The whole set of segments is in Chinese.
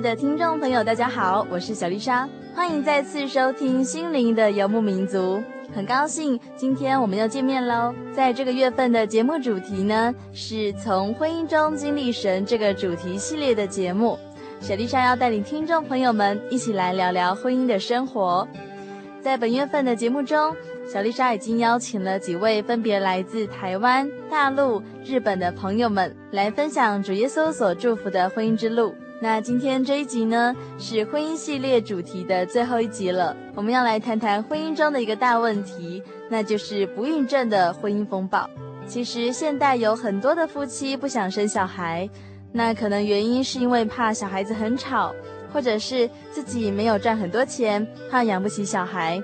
的听众朋友，大家好，我是小丽莎，欢迎再次收听《心灵的游牧民族》。很高兴今天我们又见面喽。在这个月份的节目主题呢，是从婚姻中经历神这个主题系列的节目。小丽莎要带领听众朋友们一起来聊聊婚姻的生活。在本月份的节目中，小丽莎已经邀请了几位分别来自台湾、大陆、日本的朋友们来分享主耶稣所祝福的婚姻之路。那今天这一集呢，是婚姻系列主题的最后一集了。我们要来谈谈婚姻中的一个大问题，那就是不孕症的婚姻风暴。其实现代有很多的夫妻不想生小孩，那可能原因是因为怕小孩子很吵，或者是自己没有赚很多钱，怕养不起小孩。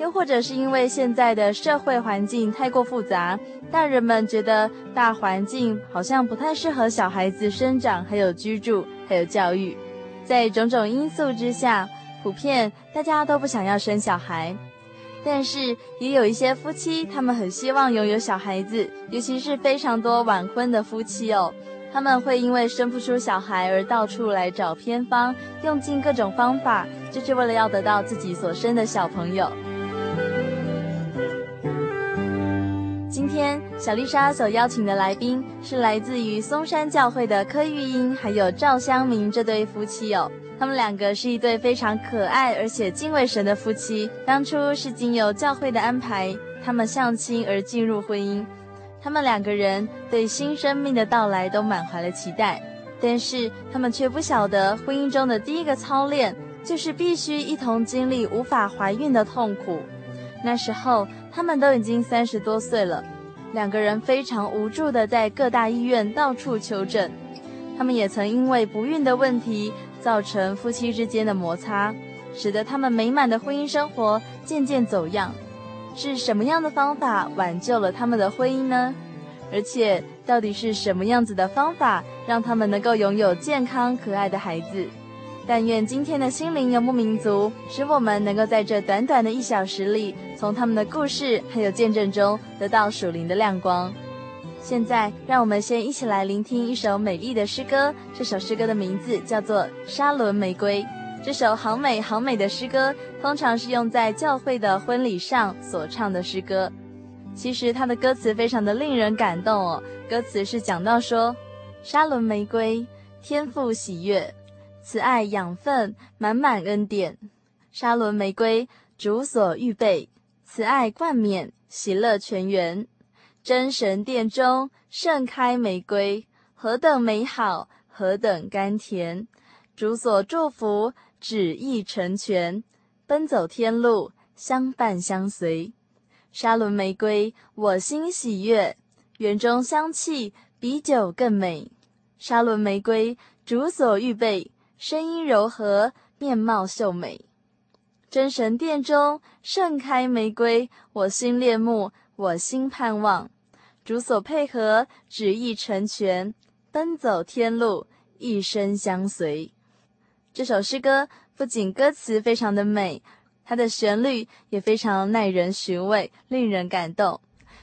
又或者是因为现在的社会环境太过复杂，大人们觉得大环境好像不太适合小孩子生长，还有居住，还有教育。在种种因素之下，普遍大家都不想要生小孩。但是也有一些夫妻，他们很希望拥有小孩子，尤其是非常多晚婚的夫妻哦，他们会因为生不出小孩而到处来找偏方，用尽各种方法，就是为了要得到自己所生的小朋友。天小丽莎所邀请的来宾是来自于松山教会的柯玉英，还有赵香明这对夫妻哦。他们两个是一对非常可爱而且敬畏神的夫妻。当初是经由教会的安排，他们相亲而进入婚姻。他们两个人对新生命的到来都满怀了期待，但是他们却不晓得婚姻中的第一个操练就是必须一同经历无法怀孕的痛苦。那时候。他们都已经三十多岁了，两个人非常无助的在各大医院到处求诊。他们也曾因为不孕的问题造成夫妻之间的摩擦，使得他们美满的婚姻生活渐渐走样。是什么样的方法挽救了他们的婚姻呢？而且，到底是什么样子的方法让他们能够拥有健康可爱的孩子？但愿今天的心灵游牧民族，使我们能够在这短短的一小时里，从他们的故事还有见证中得到属灵的亮光。现在，让我们先一起来聆听一首美丽的诗歌。这首诗歌的名字叫做《沙伦玫瑰》。这首好美好美的诗歌，通常是用在教会的婚礼上所唱的诗歌。其实它的歌词非常的令人感动哦。歌词是讲到说：沙伦玫瑰，天赋喜悦。慈爱养分满满恩典，沙仑玫瑰主所预备，慈爱冠冕喜乐全源，真神殿中盛开玫瑰，何等美好，何等甘甜，主所祝福旨意成全，奔走天路相伴相随，沙仑玫瑰我心喜悦，园中香气比酒更美，沙仑玫瑰主所预备。声音柔和，面貌秀美，真神殿中盛开玫瑰，我心恋慕，我心盼望，主所配合，旨意成全，奔走天路，一生相随。这首诗歌不仅歌词非常的美，它的旋律也非常耐人寻味，令人感动。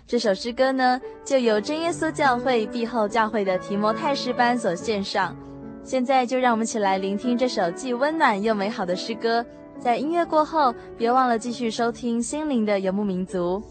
这首诗歌呢，就由真耶稣教会碧后教会的提摩太诗班所献上。现在就让我们一起来聆听这首既温暖又美好的诗歌。在音乐过后，别忘了继续收听心灵的游牧民族。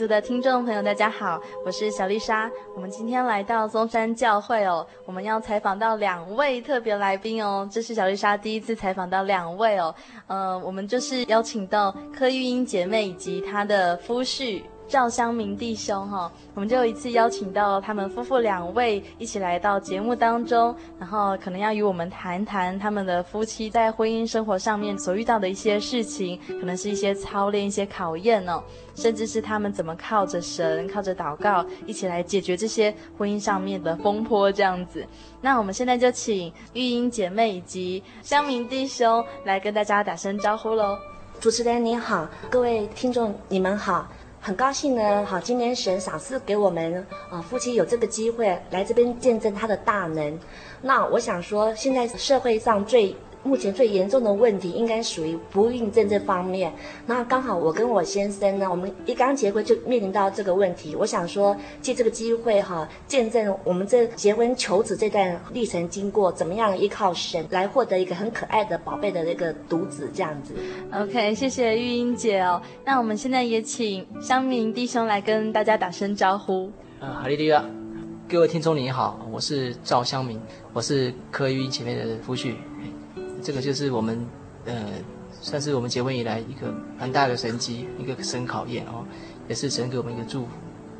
族的听众朋友，大家好，我是小丽莎。我们今天来到松山教会哦，我们要采访到两位特别来宾哦。这是小丽莎第一次采访到两位哦。呃，我们就是邀请到柯玉英姐妹以及她的夫婿。赵香明弟兄哈，我们就一次邀请到他们夫妇两位一起来到节目当中，然后可能要与我们谈谈他们的夫妻在婚姻生活上面所遇到的一些事情，可能是一些操练、一些考验哦，甚至是他们怎么靠着神、靠着祷告一起来解决这些婚姻上面的风波这样子。那我们现在就请玉英姐妹以及香明弟兄来跟大家打声招呼喽。主持人你好，各位听众你们好。很高兴呢，好，今天神赏赐给我们啊夫妻有这个机会来这边见证他的大能。那我想说，现在社会上最目前最严重的问题，应该属于不孕症这方面。那刚好我跟我先生呢，我们一刚结婚就面临到这个问题。我想说，借这个机会哈，见证我们这结婚求子这段历程经过，怎么样依靠神来获得一个很可爱的宝贝的那个独子这样子。OK，谢谢玉英姐哦。那我们现在也请香明弟兄来跟大家打声招呼。呃，哈利路亚，各位听众你好，我是赵香明，我是柯玉英姐妹的夫婿。这个就是我们，呃，算是我们结婚以来一个很大的神机，一个神考验哦，也是神给我们一个祝福。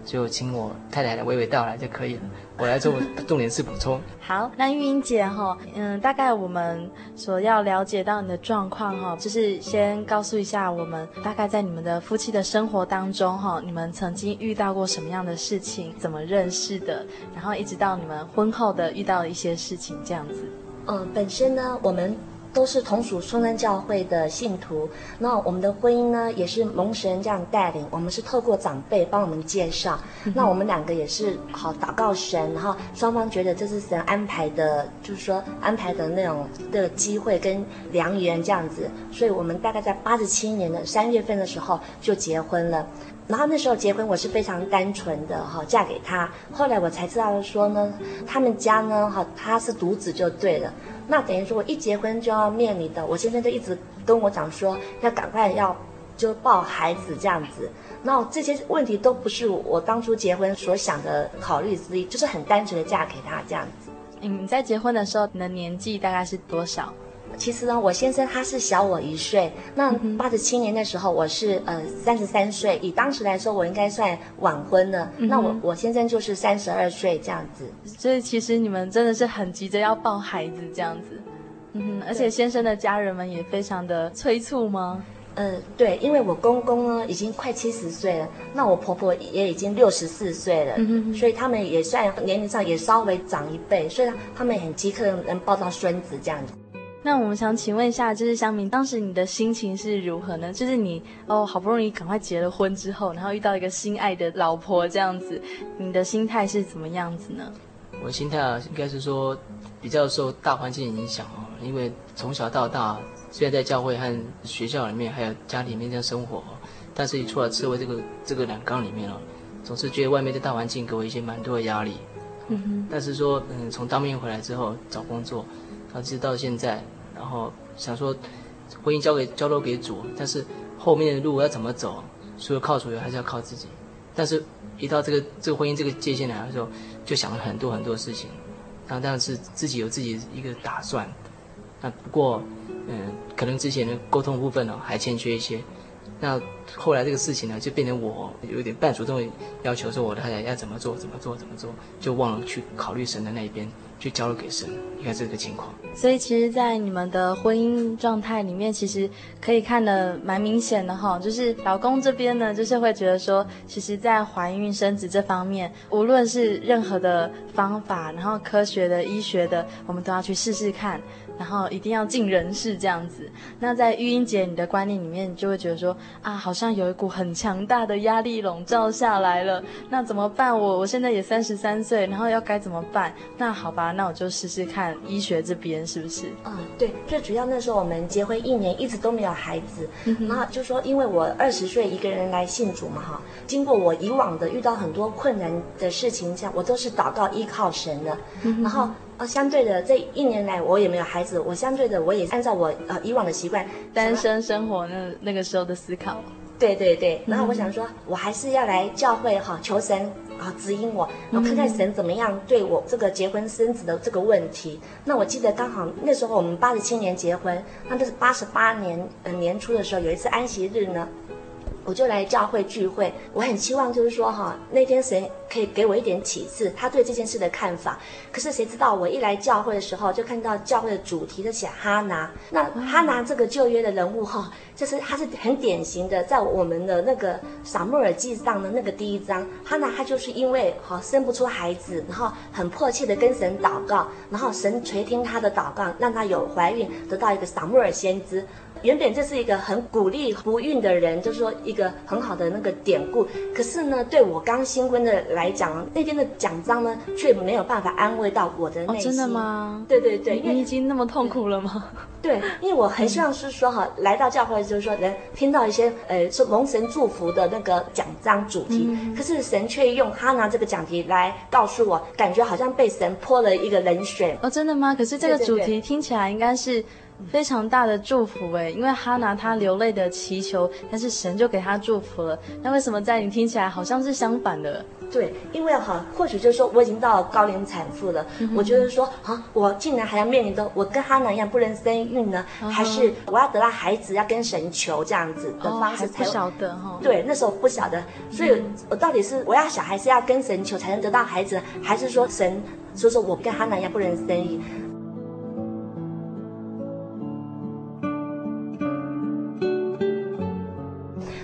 就请我太太来娓娓道来就可以了。我来做重点是补充。好，那玉英姐哈，嗯，大概我们所要了解到你的状况哈，就是先告诉一下我们，大概在你们的夫妻的生活当中哈，你们曾经遇到过什么样的事情，怎么认识的，然后一直到你们婚后的遇到的一些事情这样子。嗯，本身呢，我们。都是同属松山教会的信徒，那我们的婚姻呢，也是蒙神这样带领。我们是透过长辈帮我们介绍，嗯、那我们两个也是好祷告神，然后双方觉得这是神安排的，就是说安排的那种的机会跟良缘这样子。所以我们大概在八十七年的三月份的时候就结婚了。然后那时候结婚我是非常单纯的哈，嫁给他。后来我才知道说呢，他们家呢哈，他是独子就对了。那等于说，我一结婚就要面临的，我先生就一直跟我讲说，要赶快要就抱孩子这样子。那这些问题都不是我当初结婚所想的考虑之一，就是很单纯的嫁给他这样子。你在结婚的时候，你的年纪大概是多少？其实呢，我先生他是小我一岁。那八十七年的时候，我是呃三十三岁。以当时来说，我应该算晚婚了。嗯、那我我先生就是三十二岁这样子。所以其实你们真的是很急着要抱孩子这样子。嗯，而且先生的家人们也非常的催促吗？呃，对，因为我公公呢已经快七十岁了，那我婆婆也已经六十四岁了，嗯，所以他们也算年龄上也稍微长一辈，所以他们也很饥渴能抱到孙子这样子。那我们想请问一下，就是香明，当时你的心情是如何呢？就是你哦，好不容易赶快结了婚之后，然后遇到一个心爱的老婆这样子，你的心态是怎么样子呢？我的心态啊，应该是说比较受大环境影响哦，因为从小到大，虽然在教会和学校里面，还有家里面这样生活，但是一出了社会这个这个染缸里面哦，总是觉得外面的大环境给我一些蛮多的压力。嗯哼。但是说，嗯，从当兵回来之后找工作。然后直到现在，然后想说，婚姻交给交托给主，但是后面的路要怎么走，除了靠主，还是要靠自己。但是，一到这个这个婚姻这个界限来的时候，就想了很多很多事情。然后，但是自己有自己一个打算。那不过，嗯，可能之前的沟通部分呢，还欠缺一些。那后来这个事情呢，就变成我有点半主动要求说，我的太太要怎么做，怎么做，怎么做，就忘了去考虑神的那一边。就交了给神，应该这个情况。所以其实，在你们的婚姻状态里面，其实可以看得蛮明显的哈，就是老公这边呢，就是会觉得说，其实，在怀孕生子这方面，无论是任何的方法，然后科学的、医学的，我们都要去试试看。然后一定要尽人事这样子。那在玉英姐你的观念里面，你就会觉得说啊，好像有一股很强大的压力笼罩下来了。那怎么办？我我现在也三十三岁，然后要该怎么办？那好吧，那我就试试看医学这边是不是？嗯，对。最主要那时候我们结婚一年，一直都没有孩子。嗯、然后就说，因为我二十岁一个人来信主嘛，哈。经过我以往的遇到很多困难的事情，下我都是祷告依靠神的。嗯、然后。哦，相对的，这一年来我也没有孩子，我相对的我也按照我呃以往的习惯，单身生活那那个时候的思考，对对对，然后我想说，我还是要来教会哈，求神啊指引我，然后看看神怎么样对我这个结婚生子的这个问题。那我记得刚好那时候我们八十七年结婚，那就是八十八年呃年初的时候有一次安息日呢。我就来教会聚会，我很期望就是说哈，那天谁可以给我一点启示，他对这件事的看法。可是谁知道我一来教会的时候，就看到教会的主题是写哈拿。那哈拿这个旧约的人物哈，就是他是很典型的，在我们的那个撒母耳记上的那个第一章，哈拿他就是因为哈生不出孩子，然后很迫切的跟神祷告，然后神垂听他的祷告，让他有怀孕，得到一个撒母耳先知。原本这是一个很鼓励不孕的人，就是说一个很好的那个典故。可是呢，对我刚新婚的来讲，那天的奖章呢，却没有办法安慰到我的内心。哦，真的吗？对对对，因为你已经那么痛苦了吗？对，因为我很希望是说哈，来到教会就是说能听到一些呃，是蒙神祝福的那个奖章主题。嗯、可是神却用哈拿这个讲题来告诉我，感觉好像被神泼了一个冷水。哦，真的吗？可是这个主题听起来应该是。非常大的祝福哎，因为哈拿她流泪的祈求，但是神就给她祝福了。那为什么在你听起来好像是相反的？对，因为哈，或许就是说我已经到了高龄产妇了，嗯、我觉得说啊，我竟然还要面临着我跟哈拿一样不能生育呢，嗯、还是我要得到孩子要跟神求这样子的方式才、哦、不晓得哈。对，那时候不晓得，所以我到底是我要小孩是要跟神求才能得到孩子，还是说神说说我跟哈拿一样不能生育？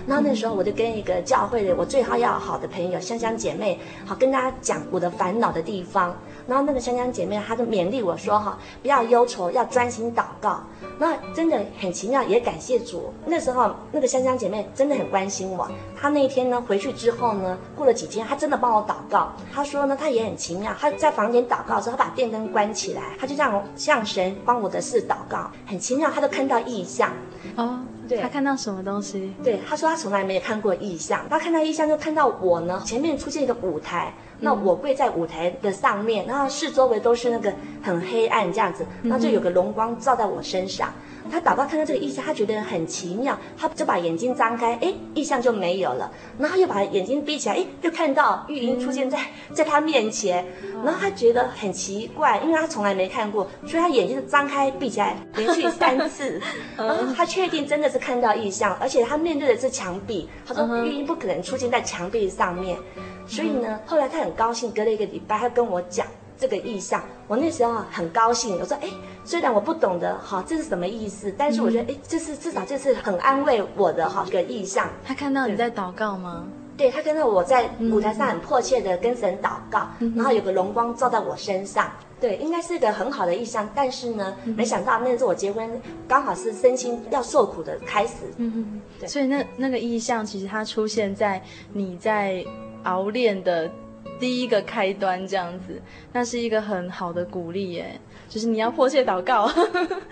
然后那时候我就跟一个教会的我最好要好的朋友香香姐妹，好跟大家讲我的烦恼的地方。然后那个香香姐妹她就勉励我说哈，不要忧愁，要专心祷告。那真的很奇妙，也感谢主。那时候那个香香姐妹真的很关心我。她那一天呢回去之后呢，过了几天，她真的帮我祷告。她说呢，她也很奇妙，她在房间祷告的时候，她把电灯关起来，她就这样向神帮我的事祷告，很奇妙，她都看到异象。哦。对，她看到什么东西？对，她说他从来没有看过异象。他看到异象，就看到我呢，前面出现一个舞台，那我跪在舞台的上面，然后四周围都是那个很黑暗这样子，那就有个龙光照在我身上。他祷告看到这个意象，他觉得很奇妙，他就把眼睛张开，哎，意象就没有了。然后又把眼睛闭起来，哎，又看到玉英出现在在他面前。然后他觉得很奇怪，因为他从来没看过，所以他眼睛是张开闭起来，连续三次。然后他确定真的是看到意象，而且他面对的是墙壁。他说玉英不可能出现在墙壁上面，所以呢，后来他很高兴，隔了一个礼拜，他跟我讲。这个意象，我那时候很高兴。我说，哎，虽然我不懂得哈，这是什么意思，但是我觉得，哎，这是至少这是很安慰我的哈，这个意象。他看到你在祷告吗？对，他看到我在舞台上很迫切的跟神祷告，嗯、然后有个荣光照在我身上。对，应该是一个很好的意象。但是呢，嗯、没想到那次我结婚刚好是身心要受苦的开始。嗯对，所以那那个意象其实它出现在你在熬炼的。第一个开端这样子，那是一个很好的鼓励耶。就是你要迫切祷告，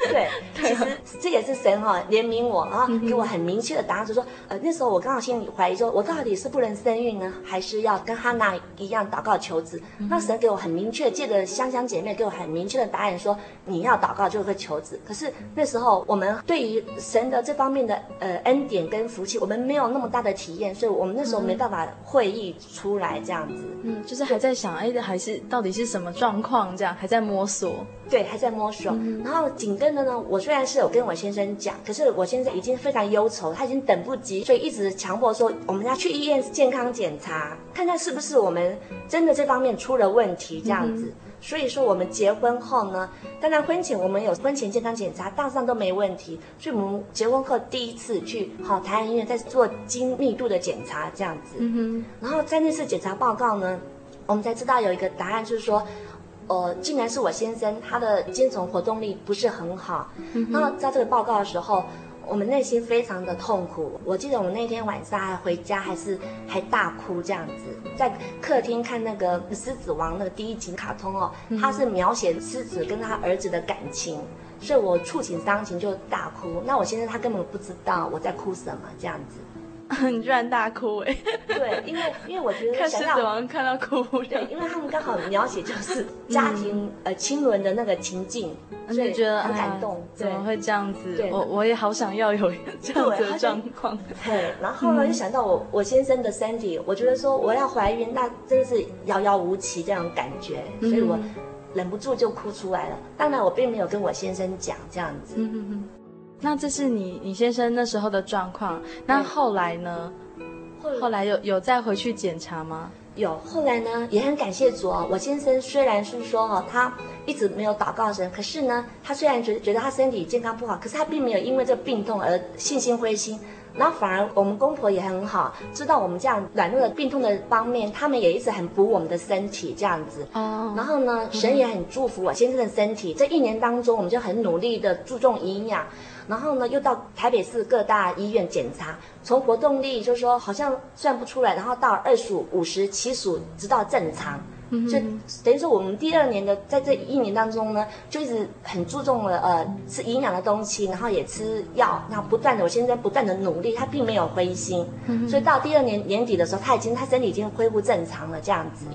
对，其实这也是神哈怜悯我啊，给我很明确的答案，就说，呃，那时候我刚好心里怀疑说，我到底是不能生育呢，还是要跟哈娜一样祷告求子？那神给我很明确，借着香香姐妹给我很明确的答案，说你要祷告就会求子。可是那时候我们对于神的这方面的呃恩典跟福气，我们没有那么大的体验，所以我们那时候没办法会意出来这样子。嗯，就是还在想，哎，还是到底是什么状况？这样还在摸索。对，还在摸索。嗯、然后紧跟着呢，我虽然是有跟我先生讲，可是我先生已经非常忧愁，他已经等不及，所以一直强迫说我们要去医院健康检查，看看是不是我们真的这方面出了问题这样子。嗯、所以说我们结婚后呢，当然婚前我们有婚前健康检查，大致上都没问题。所以我们结婚后第一次去好台安医院再做精密度的检查这样子。嗯哼。然后在那次检查报告呢，我们才知道有一个答案，就是说。呃，竟然是我先生，他的精神活动力不是很好。嗯、哼然后在这个报告的时候，我们内心非常的痛苦。我记得我们那天晚上还回家，还是还大哭这样子，在客厅看那个《狮子王》那个第一集卡通哦，他是描写狮子跟他儿子的感情，所以我触景伤情就大哭。那我先生他根本不知道我在哭什么这样子。你居然大哭哎！对，因为因为我觉得看狮子王看到哭。对，因为他们刚好描写就是家庭、嗯、呃亲人的那个情境，所以觉得很感动。怎么会这样子？对，我我也好想要有这样子的状况。对，然后呢，就想到我我先生的身体，我觉得说我要怀孕，那真的是遥遥无期这样感觉，所以我忍不住就哭出来了。当然，我并没有跟我先生讲这样子。嗯那这是你你先生那时候的状况，那后来呢？后来，有有再回去检查吗？有，后来呢也很感谢主哦。我先生虽然是说哦，他一直没有祷告神，可是呢，他虽然觉得觉得他身体健康不好，可是他并没有因为这个病痛而信心灰心。然后反而我们公婆也很好，知道我们这样软弱的病痛的方面，他们也一直很补我们的身体这样子。哦。然后呢，神也很祝福我先生的身体。这一年当中，我们就很努力的注重营养。然后呢，又到台北市各大医院检查，从活动力就是说好像算不出来，然后到二十五、五十、七十，直到正常。就等于说，我们第二年的在这一年当中呢，就一直很注重了呃吃营养的东西，然后也吃药，然后不断的，我现在不断的努力，他并没有灰心，所以到第二年年底的时候，他已经他身体已经恢复正常了这样子。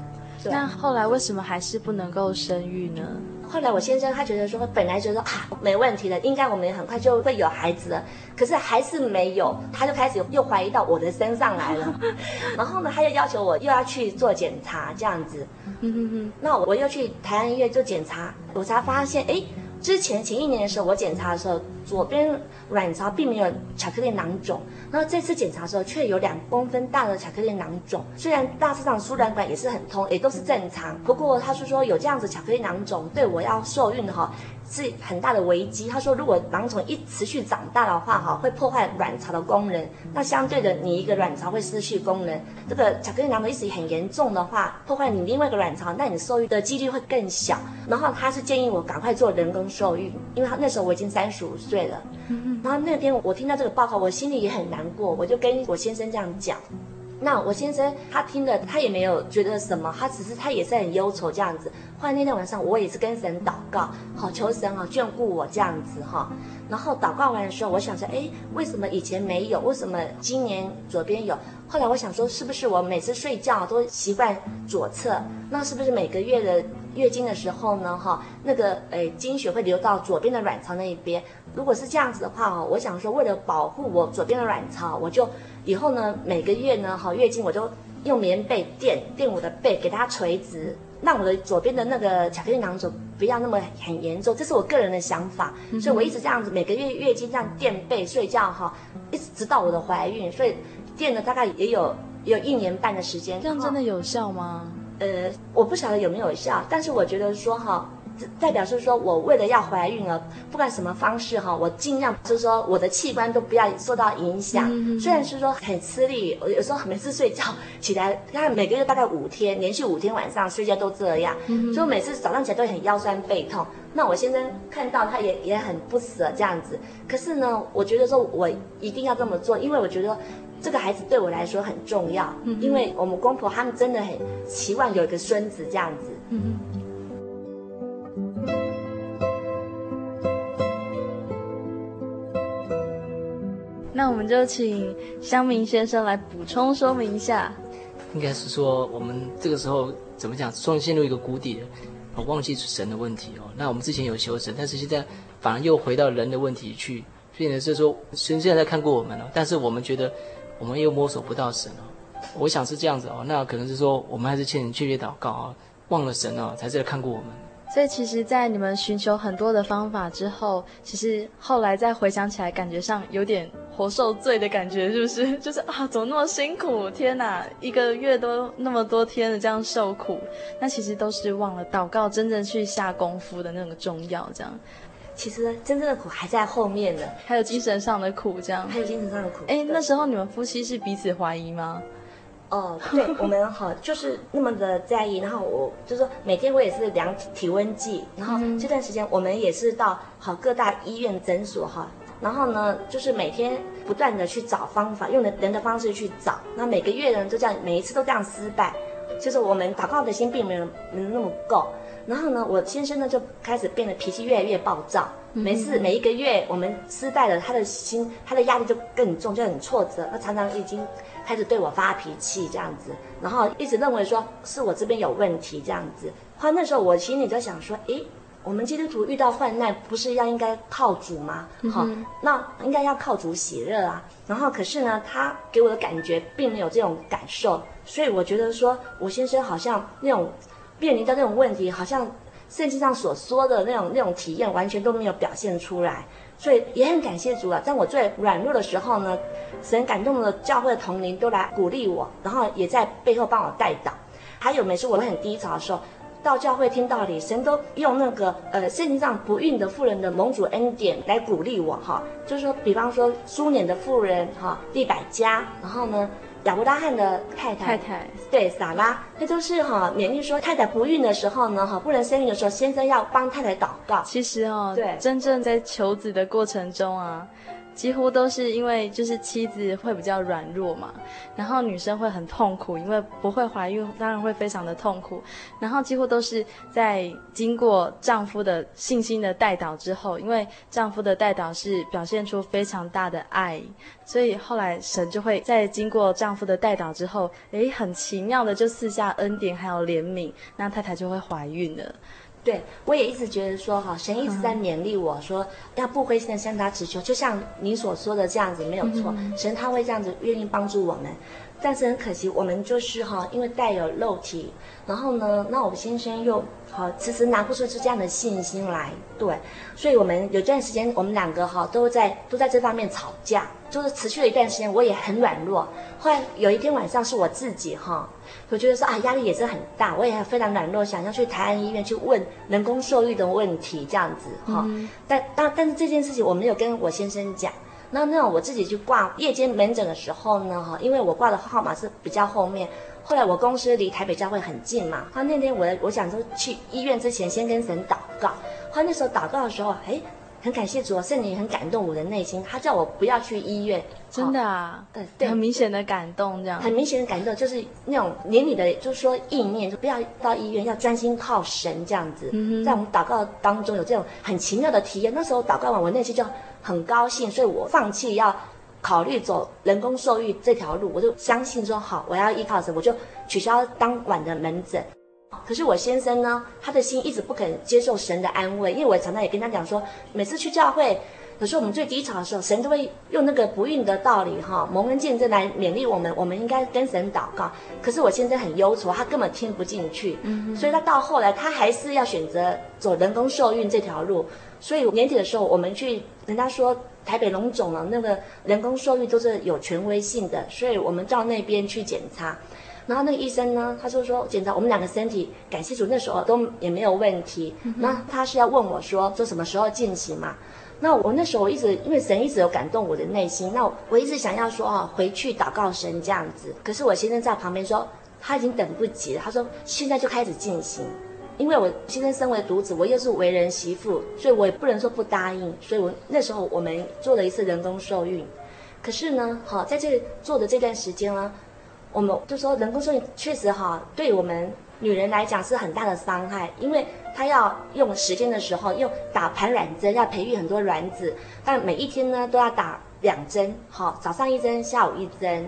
对。那后来为什么还是不能够生育呢？后来我先生他觉得说，本来觉得啊没问题的，应该我们也很快就会有孩子了，可是还是没有，他就开始又怀疑到我的身上来了。然后呢，他又要求我又要去做检查，这样子。嗯嗯嗯。那我又去台湾医院做检查，我才发现，哎。之前前一年的时候，我检查的时候，左边卵巢并没有巧克力囊肿，然后这次检查的时候，却有两公分大的巧克力囊肿。虽然大致上输卵管也是很通，也都是正常，不过他是说有这样子巧克力囊肿，对我要受孕哈。是很大的危机。他说，如果囊肿一持续长大的话，哈，会破坏卵巢的功能。那相对的，你一个卵巢会失去功能。这个巧克力囊肿一直很严重的话，破坏你另外一个卵巢，那你受孕的几率会更小。然后他是建议我赶快做人工受孕，因为他那时候我已经三十五岁岁了。然后那天我听到这个报告，我心里也很难过，我就跟我先生这样讲。那我先生他听了，他也没有觉得什么，他只是他也是很忧愁这样子。后来那天晚上，我也是跟神祷告，好求神啊眷顾我这样子哈。然后祷告完的时候，我想说，哎，为什么以前没有？为什么今年左边有？后来我想说，是不是我每次睡觉都习惯左侧？那是不是每个月的月经的时候呢？哈，那个诶经血会流到左边的卵巢那一边？如果是这样子的话哦，我想说，为了保护我左边的卵巢，我就。以后呢，每个月呢，好月经我就用棉被垫垫我的背，给它垂直，让我的左边的那个巧克力囊肿不要那么很严重。这是我个人的想法，嗯、所以我一直这样子，每个月月经这样垫背睡觉哈，一直直到我的怀孕，所以垫了大概也有有一年半的时间。这样真的有效吗？呃，我不晓得有没有效，但是我觉得说哈。代表是说，我为了要怀孕了，不管什么方式哈，我尽量就是说，我的器官都不要受到影响。嗯、虽然是说很吃力，我有时候每次睡觉起来，看每个月大概五天，连续五天晚上睡觉都这样，嗯、所以我每次早上起来都很腰酸背痛。那我先生看到他也也很不舍这样子。可是呢，我觉得说我一定要这么做，因为我觉得这个孩子对我来说很重要，嗯、因为我们公婆他们真的很期望有一个孙子这样子。嗯那我们就请乡民先生来补充说明一下。应该是说，我们这个时候怎么讲，算陷入一个谷底了，我忘记神的问题哦。那我们之前有求神，但是现在反而又回到人的问题去，变成是说神现在在看过我们了，但是我们觉得我们又摸索不到神哦。我想是这样子哦，那可能是说我们还是欠人确切祷告啊，忘了神哦，才是在看过我们。所以其实，在你们寻求很多的方法之后，其实后来再回想起来，感觉上有点活受罪的感觉，是不是？就是啊，怎么那么辛苦？天哪，一个月都那么多天的这样受苦，那其实都是忘了祷告，真正去下功夫的那个重要。这样，其实真正的苦还在后面呢，还有精神上的苦，这样。还有精神上的苦。哎，那时候你们夫妻是彼此怀疑吗？哦，对，我们好就是那么的在意，然后我就是说每天我也是量体温计，然后这段时间我们也是到好各大医院诊所哈，然后呢就是每天不断的去找方法，用的人的方式去找，那每个月呢就这样每一次都这样失败，就是我们祷告的心并没有没有那么够，然后呢我先生呢就开始变得脾气越来越暴躁，每次每一个月我们失败了，他的心他的压力就更重，就很挫折，他常常已经。开始对我发脾气这样子，然后一直认为说是我这边有问题这样子。后来那时候我心里就想说，诶，我们基督徒遇到患难不是要应该靠主吗？好、嗯，那应该要靠主喜乐啊。然后可是呢，他给我的感觉并没有这种感受，所以我觉得说我先生好像那种面临到那种问题，好像圣经上所说的那种那种体验完全都没有表现出来。所以也很感谢主啊，在我最软弱的时候呢，神感动了教会的同龄都来鼓励我，然后也在背后帮我带导。还有每次我很低潮的时候，到教会听道理，神都用那个呃圣经上不孕的妇人的蒙主恩典来鼓励我哈，就是说，比方说苏联的妇人哈，利百加，然后呢。亚伯拉罕的太太，太太对撒拉，那就是哈勉励说，太太不孕的时候呢，哈不能生育的时候，先生要帮太太祷告。其实哦，对，真正在求子的过程中啊。几乎都是因为就是妻子会比较软弱嘛，然后女生会很痛苦，因为不会怀孕，当然会非常的痛苦。然后几乎都是在经过丈夫的信心的带导之后，因为丈夫的带导是表现出非常大的爱，所以后来神就会在经过丈夫的带导之后，诶，很奇妙的就赐下恩典还有怜悯，那太太就会怀孕了。对，我也一直觉得说哈，神一直在勉励我说，要不灰心的向他祈求，就像你所说的这样子没有错，嗯、神他会这样子愿意帮助我们。但是很可惜，我们就是哈，因为带有肉体，然后呢，那我先生又好迟迟拿不出这样的信心来，对，所以我们有段时间，我们两个哈都在都在这方面吵架，就是持续了一段时间，我也很软弱。后来有一天晚上，是我自己哈，我觉得说啊，压力也是很大，我也非常软弱，想要去台安医院去问人工受孕的问题，这样子哈。嗯、但但但是这件事情我没有跟我先生讲。那那我自己去挂夜间门诊的时候呢，哈，因为我挂的号码是比较后面。后来我公司离台北教会很近嘛，他那天我我想说去医院之前先跟神祷告。他那时候祷告的时候，哎，很感谢主，圣灵很感动我的内心，他叫我不要去医院。真的啊？对对，很明显的感动这样。很明显的感动，就是那种连你的就是说意念，就不要到医院，要专心靠神这样子。嗯。在我们祷告当中有这种很奇妙的体验。那时候祷告完，我内心就。很高兴，所以我放弃要考虑走人工受孕这条路，我就相信说好，我要依靠神，我就取消当晚的门诊。可是我先生呢，他的心一直不肯接受神的安慰，因为我常常也跟他讲说，每次去教会，有时候我们最低潮的时候，神都会用那个不孕的道理哈，蒙恩见证来勉励我们，我们应该跟神祷告。可是我先生很忧愁，他根本听不进去，所以他到后来他还是要选择走人工受孕这条路。所以年底的时候，我们去，人家说台北龙总了，那个人工受孕都是有权威性的，所以我们到那边去检查，然后那个医生呢，他就说检查我们两个身体，感谢主那时候都也没有问题。那他是要问我说，说什么时候进行嘛？那我那时候我一直因为神一直有感动我的内心，那我一直想要说啊，回去祷告神这样子。可是我先生在旁边说他已经等不及了，他说现在就开始进行。因为我先生身为独子，我又是为人媳妇，所以我也不能说不答应。所以我那时候我们做了一次人工受孕，可是呢，好在这做的这段时间呢，我们就说人工受孕确实哈，对我们女人来讲是很大的伤害，因为她要用时间的时候用打排卵针，要培育很多卵子，但每一天呢都要打两针，好早上一针，下午一针，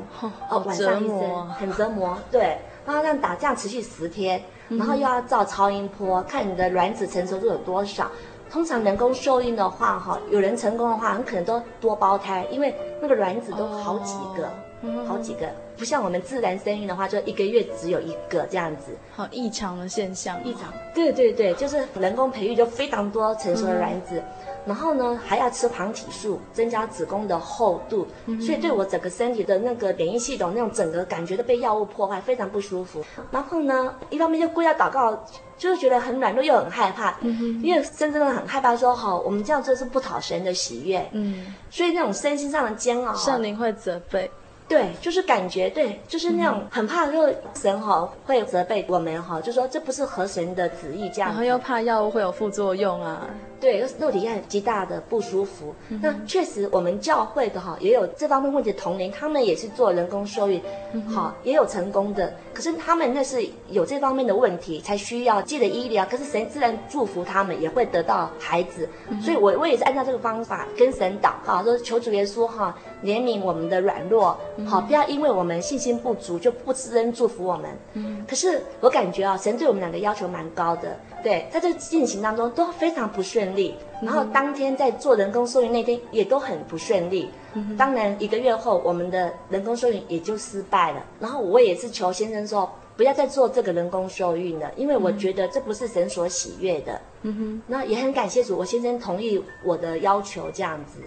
哦晚上一针，很折磨，对，然后这样打这样持续十天。然后又要照超音波，看你的卵子成熟度有多少。通常人工受孕的话，哈，有人成功的话，很可能都多胞胎，因为那个卵子都好几个，哦、好几个，不像我们自然生育的话，就一个月只有一个这样子。好异常的现象，异常。对对对，就是人工培育就非常多成熟的卵子。嗯然后呢，还要吃黄体素，增加子宫的厚度，嗯、所以对我整个身体的那个免疫系统那种整个感觉都被药物破坏，非常不舒服。然后呢，一方面就跪下祷告，就是觉得很软弱又很害怕，嗯、因为真正的很害怕说，好，我们这样做是不讨神的喜悦，嗯，所以那种身心上的煎熬，圣灵会责备。对，就是感觉对，就是那种很怕，就神哈会责备我们哈，就说这不是河神的旨意这样。然后又怕药物会有副作用啊。对，肉体也很极大的不舒服。嗯、那确实，我们教会的哈也有这方面问题的同龄，他们也是做人工受孕，好、嗯、哼也有成功的。可是他们那是有这方面的问题，才需要借着医疗。可是神自然祝福他们，也会得到孩子。嗯、所以我我也是按照这个方法跟神祷告，说求主耶稣哈怜悯我们的软弱。好，不要因为我们信心不足就不知恩祝福我们。嗯，可是我感觉啊，神对我们两个要求蛮高的。对，在这进行当中都非常不顺利。然后当天在做人工受孕那天也都很不顺利。嗯，当然一个月后我们的人工受孕也就失败了。然后我也是求先生说不要再做这个人工受孕了，因为我觉得这不是神所喜悦的。嗯哼，那也很感谢主，我先生同意我的要求这样子。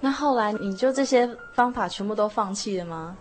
那后来你就这些方法全部都放弃了吗？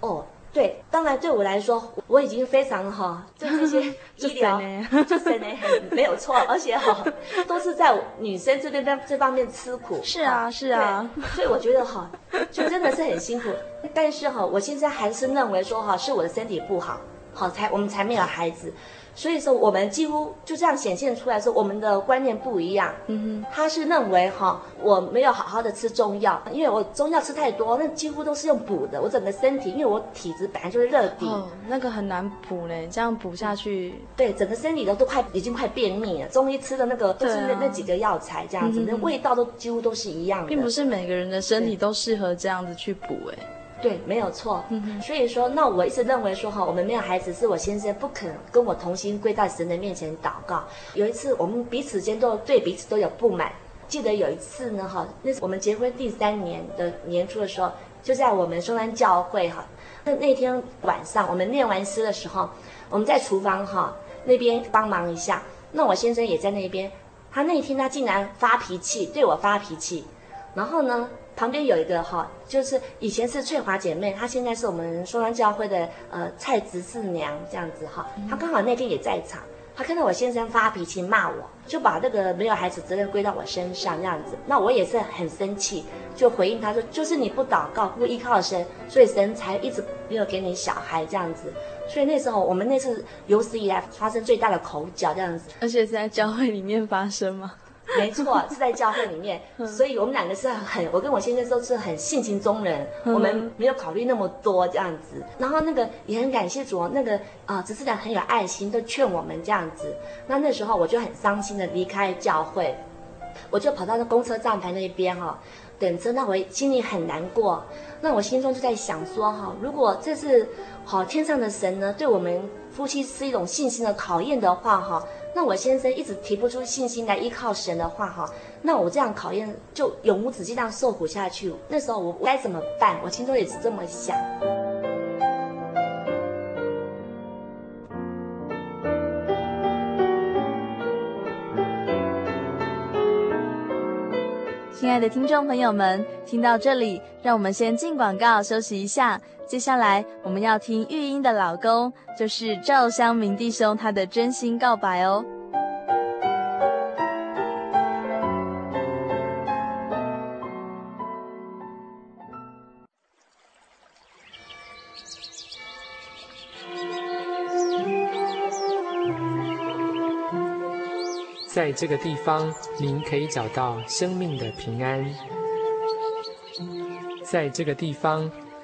哦，对，当然对我来说，我已经非常哈，对这些医疗 就是呢没有错，而且哈 都是在女生这边这这方面吃苦。是啊，是啊，所以我觉得哈，就真的是很辛苦。但是哈，我现在还是认为说哈，是我的身体不好，好才我们才没有孩子。所以说，我们几乎就这样显现出来说，我们的观念不一样。嗯哼，他是认为哈，我没有好好的吃中药，因为我中药吃太多，那几乎都是用补的。我整个身体，因为我体质本来就是热底，哦，那个很难补嘞，这样补下去，对，整个身体都都快已经快便秘了。中医吃的那个都是那、啊、那几个药材这样子，嗯、那味道都几乎都是一样的，并不是每个人的身体都适合这样子去补哎。对，没有错。嗯哼所以说，那我一直认为说哈，我们没有孩子是我先生不肯跟我同心跪在神的面前祷告。有一次，我们彼此间都对彼此都有不满。记得有一次呢，哈，那是我们结婚第三年的年初的时候，就在我们松山教会哈，那那天晚上我们念完诗的时候，我们在厨房哈那边帮忙一下，那我先生也在那边，他那天他竟然发脾气，对我发脾气，然后呢，旁边有一个哈，就是以前是翠华姐妹，她现在是我们松山教会的呃蔡执事娘这样子哈，她刚好那天也在场。她看到我先生发脾气骂我，就把那个没有孩子责任归到我身上，这样子。那我也是很生气，就回应她说：“就是你不祷告，不依靠神，所以神才一直没有给你小孩这样子。”所以那时候我们那次有史以来发生最大的口角这样子。而且是在教会里面发生吗？没错，是在教会里面，所以我们两个是很，我跟我先生都是很性情中人，我们没有考虑那么多这样子。然后那个也很感谢主，那个啊，执事长很有爱心，都劝我们这样子。那那时候我就很伤心的离开教会，我就跑到那公车站牌那边哈，等车。那我心里很难过，那我心中就在想说哈，如果这是好天上的神呢，对我们夫妻是一种信心的考验的话哈。那我先生一直提不出信心来依靠神的话，哈，那我这样考验就永无止境这样受苦下去。那时候我该怎么办？我心中也是这么想。亲爱的听众朋友们，听到这里，让我们先进广告休息一下。接下来我们要听玉英的老公，就是赵湘明弟兄他的真心告白哦。在这个地方，您可以找到生命的平安。在这个地方。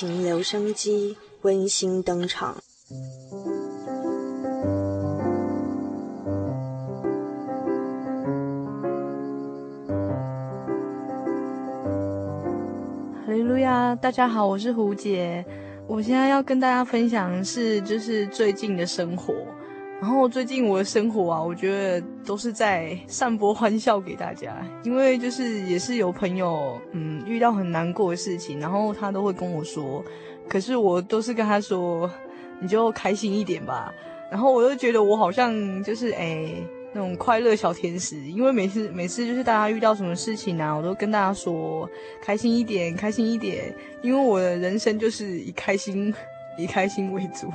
情留声机温馨登场。哈利路亚！大家好，我是胡姐。我现在要跟大家分享的是，就是最近的生活。然后最近我的生活啊，我觉得都是在散播欢笑给大家，因为就是也是有朋友嗯遇到很难过的事情，然后他都会跟我说，可是我都是跟他说，你就开心一点吧。然后我就觉得我好像就是诶那种快乐小天使，因为每次每次就是大家遇到什么事情啊，我都跟大家说开心一点，开心一点，因为我的人生就是以开心 以开心为主。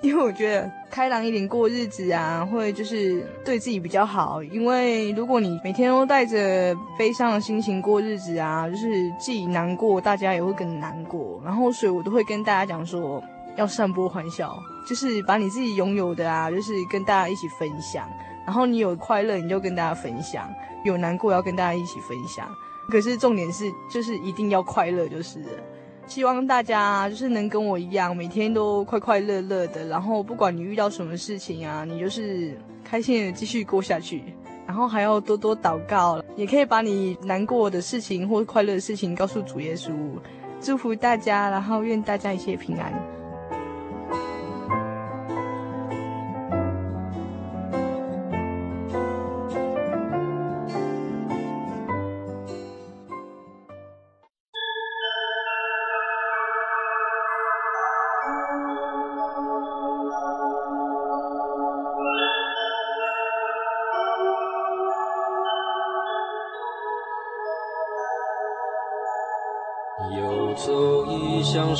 因为我觉得开朗一点过日子啊，会就是对自己比较好。因为如果你每天都带着悲伤的心情过日子啊，就是自己难过，大家也会更难过。然后，所以我都会跟大家讲说，要散播欢笑，就是把你自己拥有的啊，就是跟大家一起分享。然后你有快乐，你就跟大家分享；有难过，要跟大家一起分享。可是重点是，就是一定要快乐，就是。希望大家就是能跟我一样，每天都快快乐乐的。然后不管你遇到什么事情啊，你就是开心的继续过下去。然后还要多多祷告，也可以把你难过的事情或快乐的事情告诉主耶稣。祝福大家，然后愿大家一切平安。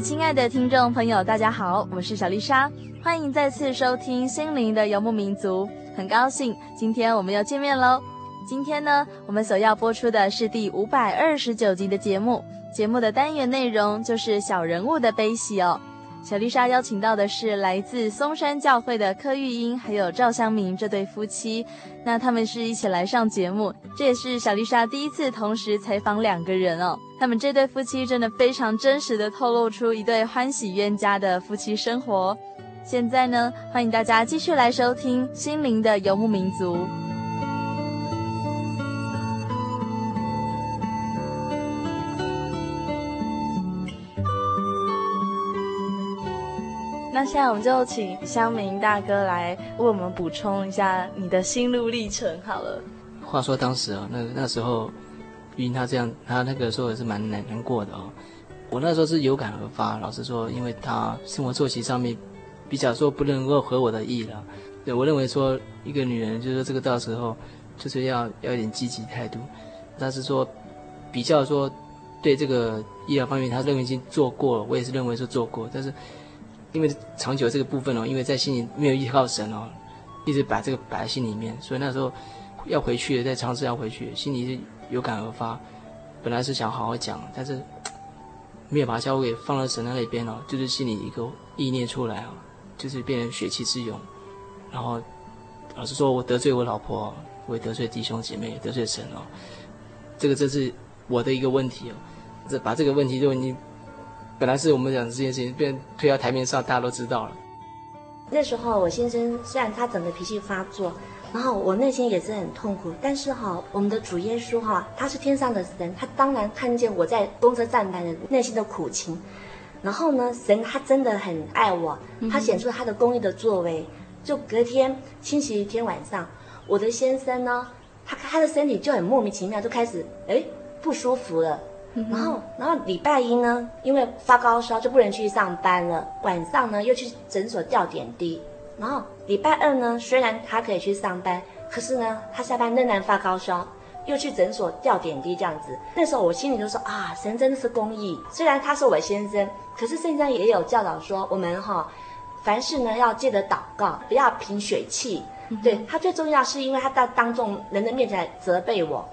亲爱的听众朋友，大家好，我是小丽莎，欢迎再次收听《心灵的游牧民族》。很高兴今天我们又见面喽。今天呢，我们所要播出的是第五百二十九集的节目，节目的单元内容就是小人物的悲喜哦。小丽莎邀请到的是来自松山教会的柯玉英还有赵香明这对夫妻，那他们是一起来上节目，这也是小丽莎第一次同时采访两个人哦。他们这对夫妻真的非常真实的透露出一对欢喜冤家的夫妻生活。现在呢，欢迎大家继续来收听《心灵的游牧民族》。那现在我们就请香明大哥来为我们补充一下你的心路历程好了。话说当时啊，那那时候，因为他这样，他那个时候也是蛮难难过的哦。我那时候是有感而发，老实说，因为他生活作息上面比较说不能够合我的意了。对，我认为说一个女人就是说这个到时候就是要要一点积极态度，但是说比较说对这个医疗方面，他认为已经做过了，我也是认为说做过，但是。因为长久这个部分哦，因为在心里没有依靠神哦，一直把这个摆在心里面，所以那时候要回去再尝试要回去，心里是有感而发。本来是想好好讲，但是没有把交给放到神那边哦，就是心里一个意念出来哦，就是变成血气之勇。然后老实说，我得罪我老婆，我也得罪弟兄姐妹，得罪神哦，这个这是我的一个问题哦，这把这个问题就已经。本来是我们讲这件事情，变推到台面上，大家都知道了。那时候我先生虽然他整个脾气发作，然后我内心也是很痛苦，但是哈，我们的主耶稣哈，他是天上的神，他当然看见我在公车站台的内心的苦情。然后呢，神他真的很爱我，他显出他的公益的作为。就隔天星期天晚上，我的先生呢，他他的身体就很莫名其妙就开始哎不舒服了。然后，然后礼拜一呢，因为发高烧就不能去上班了。晚上呢，又去诊所吊点滴。然后礼拜二呢，虽然他可以去上班，可是呢，他下班仍然发高烧，又去诊所吊点滴这样子。那时候我心里就说啊，神真的是公义。虽然他是我先生，可是圣经也有教导说，我们哈，凡事呢要记得祷告，不要凭血气。对，他最重要是因为他在当众人的面前来责备我。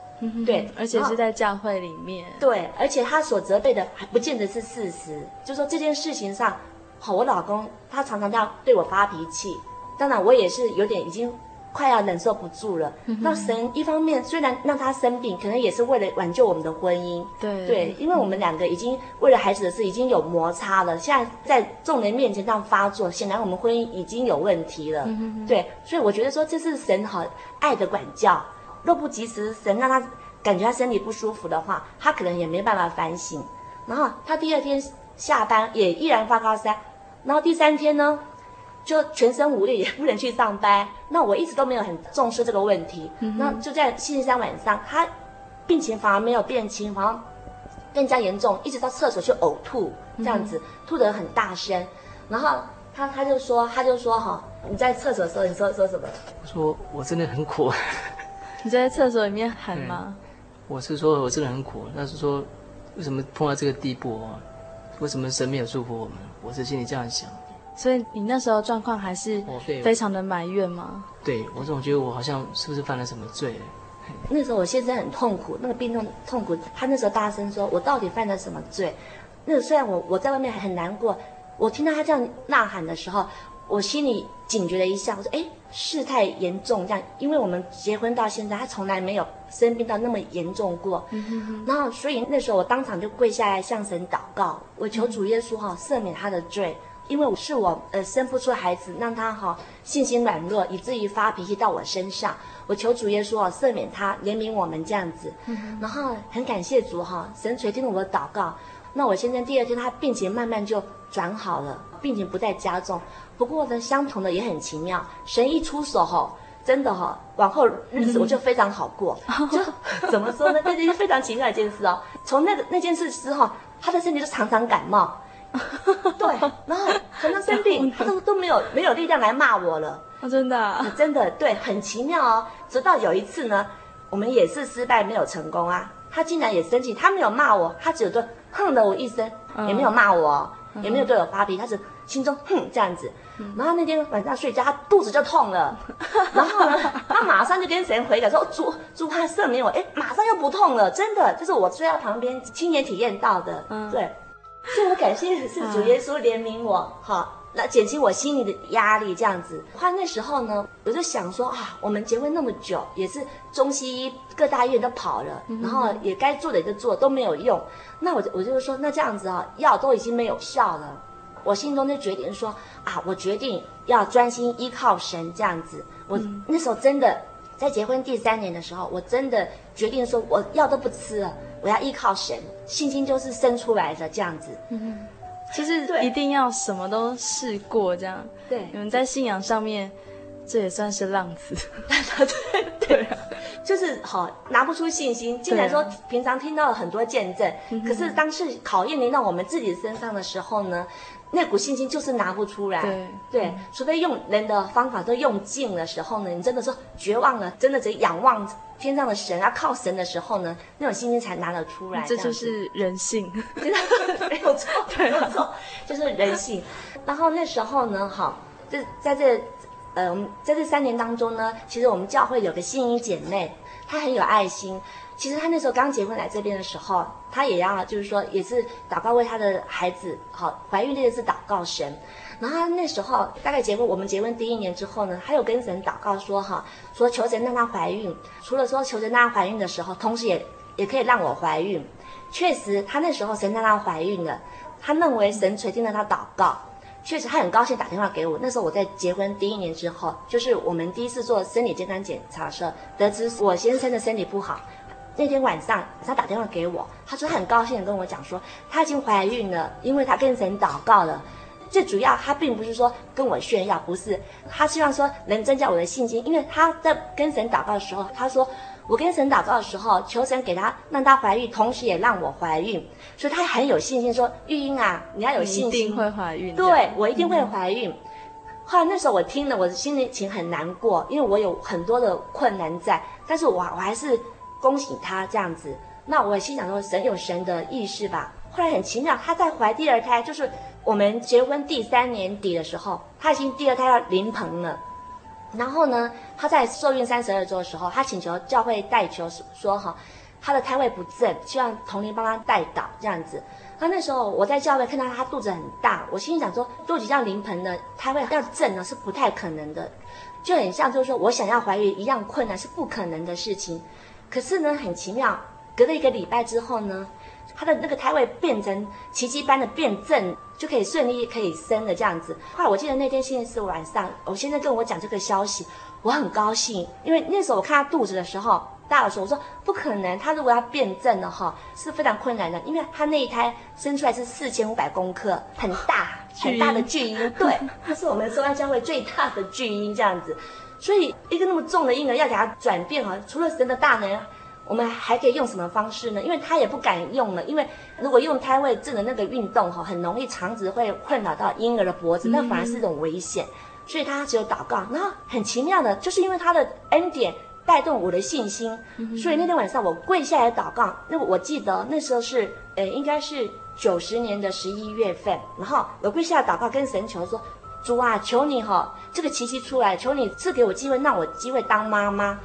对，而且是在教会里面。对，而且他所责备的还不见得是事实，就说这件事情上，好，我老公他常常这样对我发脾气，当然我也是有点已经快要忍受不住了。那神一方面虽然让他生病，可能也是为了挽救我们的婚姻。对对，因为我们两个已经为了孩子的事已经有摩擦了，现在在众人面前这样发作，显然我们婚姻已经有问题了。对，所以我觉得说这是神好爱的管教。若不及时，神让他感觉他身体不舒服的话，他可能也没办法反省。然后他第二天下班也依然发高烧，然后第三天呢，就全身无力，也不能去上班。那我一直都没有很重视这个问题。嗯、那就在星期三晚上，他病情反而没有变轻，反而更加严重，一直到厕所去呕吐，这样子、嗯、吐得很大声。然后他他就说，他就说哈，你在厕所的时候，你说说什么？我说我真的很苦。你在厕所里面喊吗？我是说，我真的很苦。那是说，为什么碰到这个地步啊？为什么神没有祝福我们？我是心里这样想。所以你那时候状况还是非常的埋怨吗？对，我总觉得我好像是不是犯了什么罪？那时候我先生很痛苦，那个病痛痛苦，他那时候大声说：“我到底犯了什么罪？”那个虽然我我在外面很难过，我听到他这样呐喊的时候。我心里警觉了一下，我说：“哎，事态严重，这样，因为我们结婚到现在，他从来没有生病到那么严重过。嗯哼哼”然后，所以那时候我当场就跪下来向神祷告，我求主耶稣哈赦免他的罪。因为是我呃生不出孩子，让他哈、哦、信心软弱，以至于发脾气到我身上。我求主耶稣啊赦免他，怜悯我们这样子。嗯、然后很感谢主哈、哦，神垂听了我的祷告。那我先生第二天他病情慢慢就转好了，病情不再加重。不过呢，相同的也很奇妙，神一出手吼、哦，真的哈、哦，往后日子我就非常好过。嗯、就怎么说呢？这是非常奇妙的一件事哦。从那个那件事之后，他的身体就常常感冒。对，然后可能生病，他都都没有没有力量来骂我了。哦、真的、啊，真的，对，很奇妙哦。直到有一次呢，我们也是失败，没有成功啊。他竟然也生气，他没有骂我，他只有对哼了我一声，嗯、也没有骂我，嗯、也没有对我发脾气，他只心中哼这样子。嗯、然后那天晚上睡觉，他肚子就痛了，然后呢，他马上就跟神悔改说：“主，主，他赦免我。”哎，马上又不痛了，真的，就是我睡在旁边亲眼体验到的。嗯，对。所以我感谢是主耶稣怜悯我，好，那减轻我心里的压力，这样子。后来那时候呢，我就想说啊，我们结婚那么久，也是中西医各大医院都跑了，然后也该做的也就做都没有用。那我就我就是说，那这样子啊，药都已经没有效了。我心中就决定说啊，我决定要专心依靠神，这样子。我那时候真的在结婚第三年的时候，我真的决定说，我药都不吃了。我要依靠神，信心就是生出来的这样子。嗯，就是一定要什么都试过这样。对，你们在信仰上面，这也算是浪子。对 对，就是好拿不出信心。竟然说平常听到了很多见证，可是当是考验临到我们自己身上的时候呢，那股信心就是拿不出来。对对，除非用人的方法都用尽的时候呢，你真的是绝望了，真的只仰望。天上的神要靠神的时候呢，那种信心才拿得出来。这就是人性，没有错，没有错，就是人性。然后那时候呢，好，这在这呃，我们在这三年当中呢，其实我们教会有个信义姐妹，她很有爱心。其实她那时候刚结婚来这边的时候，她也要就是说，也是祷告为她的孩子好怀孕这件事祷告神。然后他那时候大概结婚，我们结婚第一年之后呢，他有跟神祷告说哈，说求神让她怀孕。除了说求神让她怀孕的时候，同时也也可以让我怀孕。确实，他那时候神让她怀孕了，他认为神垂听了他祷告。确实，他很高兴打电话给我。那时候我在结婚第一年之后，就是我们第一次做生理健康检查的时候，得知我先生的身体不好。那天晚上他打电话给我，他说他很高兴的跟我讲说，他已经怀孕了，因为他跟神祷告了。最主要，他并不是说跟我炫耀，不是，他希望说能增加我的信心，因为他在跟神祷告的时候，他说我跟神祷告的时候，求神给他让他怀孕，同时也让我怀孕，所以他很有信心说玉英啊，你要有信心，一定会怀孕，对，我一定会怀孕。后来那时候我听了，我的心情很难过，因为我有很多的困难在，但是我我还是恭喜他这样子。那我心想说神有神的意识吧。后来很奇妙，他在怀第二胎，就是。我们结婚第三年底的时候，他已经第二胎要临盆了。然后呢，他在受孕三十二周的时候，他请求教会代求说哈，他的胎位不正，希望同龄帮他代祷这样子。他那时候我在教会看到他肚子很大，我心想说，肚子要临盆的，胎位要正呢是不太可能的，就很像就是说我想要怀孕一样困难，是不可能的事情。可是呢，很奇妙，隔了一个礼拜之后呢，他的那个胎位变成奇迹般的变正。就可以顺利可以生了这样子。后来我记得那天星期四晚上，我先生跟我讲这个消息，我很高兴，因为那时候我看他肚子的时候，大老说，我说不可能，他如果要变正了哈，是非常困难的，因为他那一胎生出来是四千五百公克，很大很大的巨婴，对，他是我们松山教会最大的巨婴这样子，所以一个那么重的婴儿要给他转变哈，除了神的大能。我们还可以用什么方式呢？因为他也不敢用了，因为如果用胎位正的那个运动哈，很容易肠子会困扰到婴儿的脖子，那反而是一种危险。所以他只有祷告，然后很奇妙的，就是因为他的恩典带动我的信心，所以那天晚上我跪下来祷告。那我记得那时候是呃，应该是九十年的十一月份，然后我跪下来祷告，跟神求说：主啊，求你哈，这个奇迹出来，求你赐给我机会，让我机会当妈妈。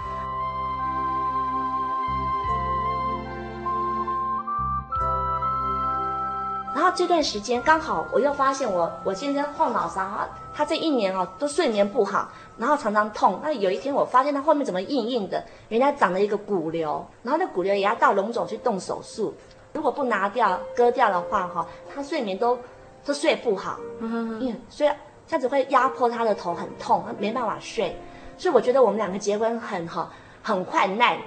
然后这段时间刚好我又发现我我先生后脑勺啊，他这一年哦都睡眠不好，然后常常痛。那有一天我发现他后面怎么硬硬的，原来长了一个骨瘤，然后那骨瘤也要到荣总去动手术。如果不拿掉割掉的话哈，他睡眠都都睡不好，嗯，因为所以这样子会压迫他的头很痛，他没办法睡。所以我觉得我们两个结婚很好，很困难，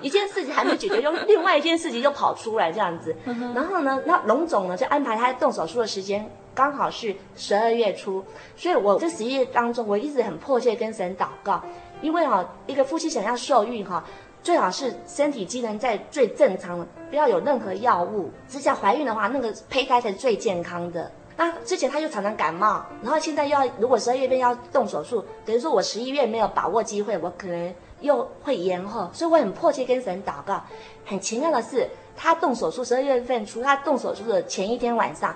一件事情还没解决，又另外一件事情又跑出来这样子。然后呢，那龙总呢就安排他动手术的时间刚好是十二月初，所以我这十一月当中，我一直很迫切跟神祷告，因为哈，一个夫妻想要受孕哈，最好是身体机能在最正常的，不要有任何药物。只想怀孕的话，那个胚胎才是最健康的。那之前他又常常感冒，然后现在又要如果十二月份要动手术，等于说我十一月没有把握机会，我可能又会延后，所以我很迫切跟神祷告。很奇妙的是，他动手术十二月份除，他动手术的前一天晚上，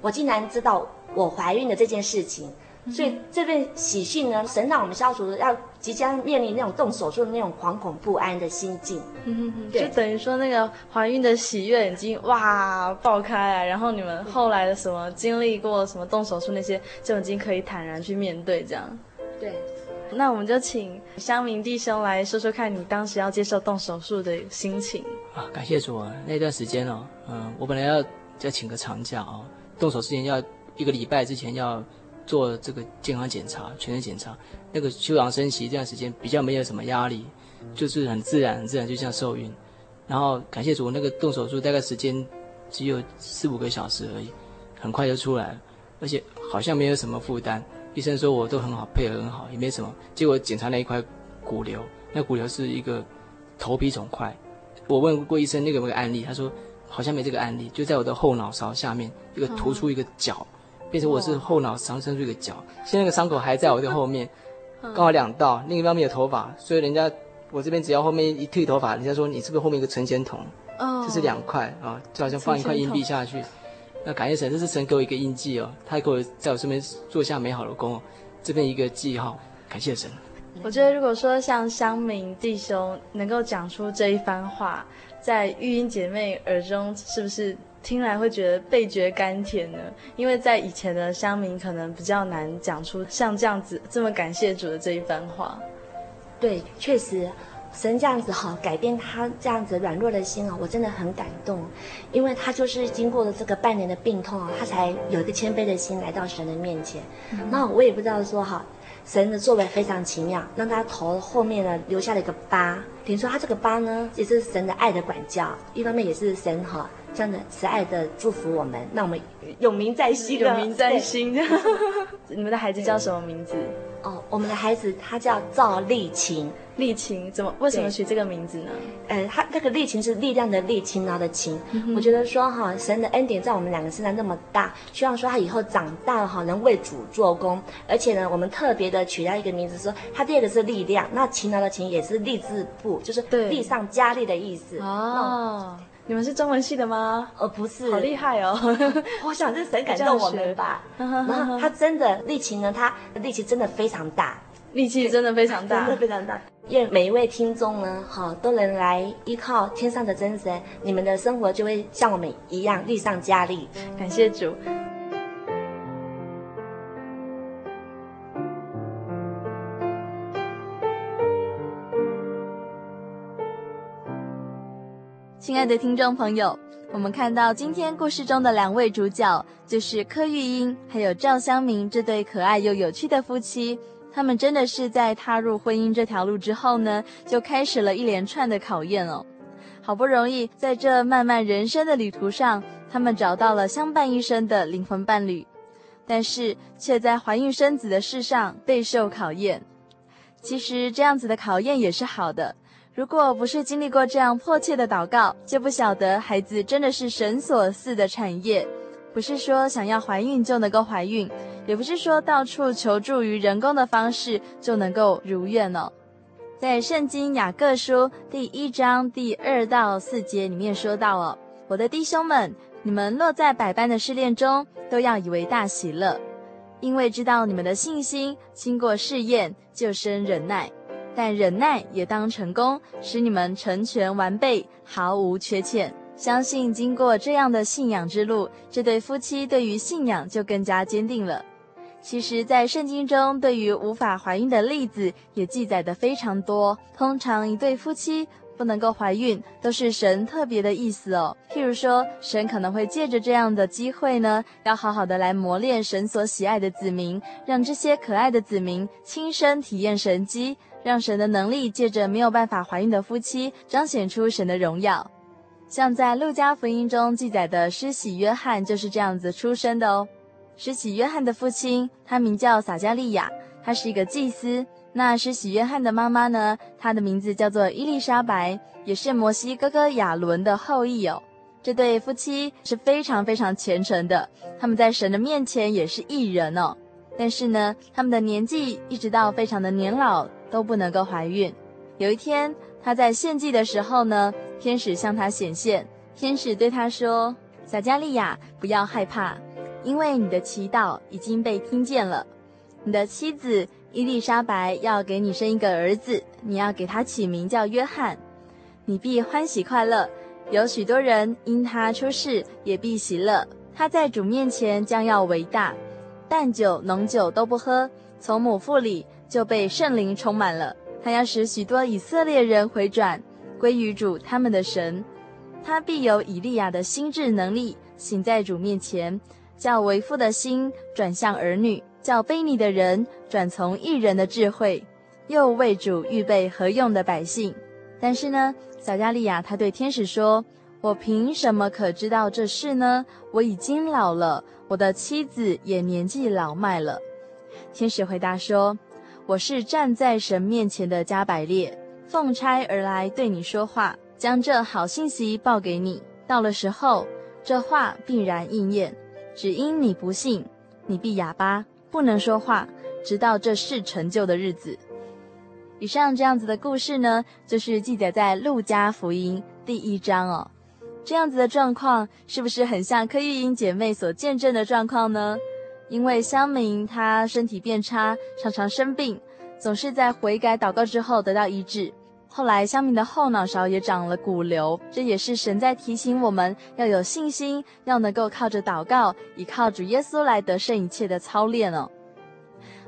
我竟然知道我怀孕的这件事情。所以这份喜讯呢，神让我们消除要即将面临那种动手术的那种惶恐不安的心境。嗯哼哼，就等于说那个怀孕的喜悦已经哇爆开来，然后你们后来的什么经历过什么动手术那些，就已经可以坦然去面对这样。对，那我们就请乡民弟兄来说说看你当时要接受动手术的心情。啊，感谢主啊！那段时间哦，嗯，我本来要再请个长假哦，动手术前要一个礼拜之前要。做这个健康检查，全身检查，那个休养生息这段时间比较没有什么压力，就是很自然，很自然就像受孕。然后感谢主，那个动手术大概时间只有四五个小时而已，很快就出来了，而且好像没有什么负担。医生说我都很好，配合很好，也没什么。结果检查那一块骨瘤，那骨瘤是一个头皮肿块。我问过医生那个有没有案例，他说好像没这个案例，就在我的后脑勺下面一个突出一个角。变成我是后脑上伸出一个角，现在那个伤口还在我的后面，刚好两道，另一方面有头发，所以人家我这边只要后面一剃头发，人家说你是不是后面一个存钱筒？哦，这是两块啊，就好像放一块硬币下去。那感谢神，这是神给我一个印记哦，他给我在我身边做下美好的工，这边一个记号，感谢神。我觉得如果说像乡民弟兄能够讲出这一番话，在育英姐妹耳中，是不是？听来会觉得倍觉甘甜呢，因为在以前的乡民可能比较难讲出像这样子这么感谢主的这一番话。对，确实，神这样子哈改变他这样子软弱的心啊，我真的很感动，因为他就是经过了这个半年的病痛啊，他才有一个谦卑的心来到神的面前。那、嗯、我也不知道说哈，神的作为非常奇妙，让他头后面呢留下了一个疤，等于说他这个疤呢也是神的爱的管教，一方面也是神哈。这样的慈爱的祝福我们，那我们永名在心，永名在心。你们的孩子叫什么名字？哦，我们的孩子他叫赵丽琴。丽琴怎么？为什么取这个名字呢？呃，他那个丽琴是力量的力，勤劳的勤。嗯、我觉得说哈，神的恩典在我们两个身上那么大，希望说他以后长大了哈，能为主做工。而且呢，我们特别的取了一个名字说，说他第二个是力量，那勤劳的勤也是力字部，就是力上加力的意思。哦。你们是中文系的吗？呃，不是，好厉害哦！我想是神感动我们吧。然后他真的力气呢，他力气真的非常大，力气真的非常大，真的非常大。愿每一位听众呢，好都能来依靠天上的真神，你们的生活就会像我们一样力上加力。感谢主。亲爱的听众朋友，我们看到今天故事中的两位主角，就是柯玉英还有赵湘明这对可爱又有趣的夫妻。他们真的是在踏入婚姻这条路之后呢，就开始了一连串的考验哦。好不容易在这漫漫人生的旅途上，他们找到了相伴一生的灵魂伴侣，但是却在怀孕生子的事上备受考验。其实这样子的考验也是好的。如果不是经历过这样迫切的祷告，就不晓得孩子真的是神所赐的产业。不是说想要怀孕就能够怀孕，也不是说到处求助于人工的方式就能够如愿哦。在圣经雅各书第一章第二到四节里面说到哦，我的弟兄们，你们落在百般的试炼中，都要以为大喜乐，因为知道你们的信心经过试验，就生忍耐。但忍耐也当成功，使你们成全完备，毫无缺欠。相信经过这样的信仰之路，这对夫妻对于信仰就更加坚定了。其实，在圣经中，对于无法怀孕的例子也记载得非常多。通常，一对夫妻不能够怀孕，都是神特别的意思哦。譬如说，神可能会借着这样的机会呢，要好好的来磨练神所喜爱的子民，让这些可爱的子民亲身体验神迹，让神的能力借着没有办法怀孕的夫妻，彰显出神的荣耀。像在路加福音中记载的施洗约翰就是这样子出生的哦。施洗约翰的父亲，他名叫撒迦利亚，他是一个祭司。那施洗约翰的妈妈呢，她的名字叫做伊丽莎白，也是摩西哥哥亚伦的后裔哦。这对夫妻是非常非常虔诚的，他们在神的面前也是义人哦。但是呢，他们的年纪一直到非常的年老都不能够怀孕。有一天，他在献祭的时候呢，天使向他显现，天使对他说：“撒迦利亚，不要害怕。”因为你的祈祷已经被听见了，你的妻子伊丽莎白要给你生一个儿子，你要给他起名叫约翰，你必欢喜快乐，有许多人因他出世也必喜乐。他在主面前将要为大，淡酒浓酒都不喝，从母腹里就被圣灵充满了。他要使许多以色列人回转归于主他们的神，他必有以利亚的心智能力行在主面前。叫为父的心转向儿女，叫卑逆的人转从一人的智慧，又为主预备何用的百姓。但是呢，小加利亚他对天使说：“我凭什么可知道这事呢？我已经老了，我的妻子也年纪老迈了。”天使回答说：“我是站在神面前的加百列，奉差而来对你说话，将这好信息报给你。到了时候，这话必然应验。”只因你不信，你必哑巴，不能说话，直到这事成就的日子。以上这样子的故事呢，就是记载在路加福音第一章哦。这样子的状况，是不是很像柯玉英姐妹所见证的状况呢？因为乡民他身体变差，常常生病，总是在悔改祷告之后得到医治。后来，乡民的后脑勺也长了骨瘤，这也是神在提醒我们要有信心，要能够靠着祷告，依靠主耶稣来得胜一切的操练哦。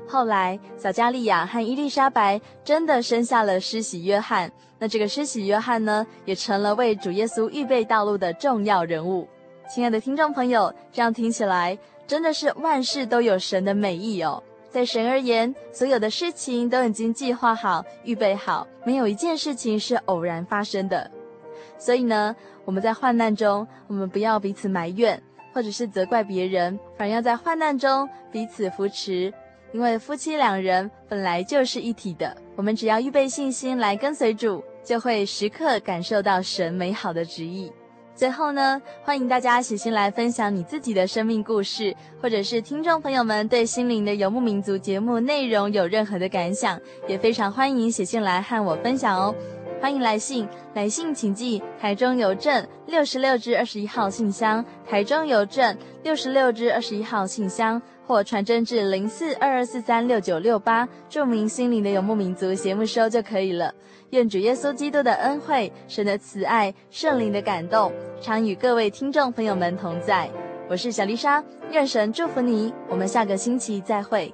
后来，小加利亚和伊丽莎白真的生下了施洗约翰，那这个施洗约翰呢，也成了为主耶稣预备道路的重要人物。亲爱的听众朋友，这样听起来真的是万事都有神的美意哦。在神而言，所有的事情都已经计划好、预备好，没有一件事情是偶然发生的。所以呢，我们在患难中，我们不要彼此埋怨，或者是责怪别人，反而要在患难中彼此扶持，因为夫妻两人本来就是一体的。我们只要预备信心来跟随主，就会时刻感受到神美好的旨意。最后呢，欢迎大家写信来分享你自己的生命故事，或者是听众朋友们对心灵的游牧民族节目内容有任何的感想，也非常欢迎写信来和我分享哦。欢迎来信，来信请寄台中邮政六十六至二十一号信箱，台中邮政六十六至二十一号信箱，或传真至零四二二四三六九六八，注明心灵的游牧民族节目收就可以了。愿主耶稣基督的恩惠、神的慈爱、圣灵的感动，常与各位听众朋友们同在。我是小丽莎，愿神祝福你。我们下个星期再会。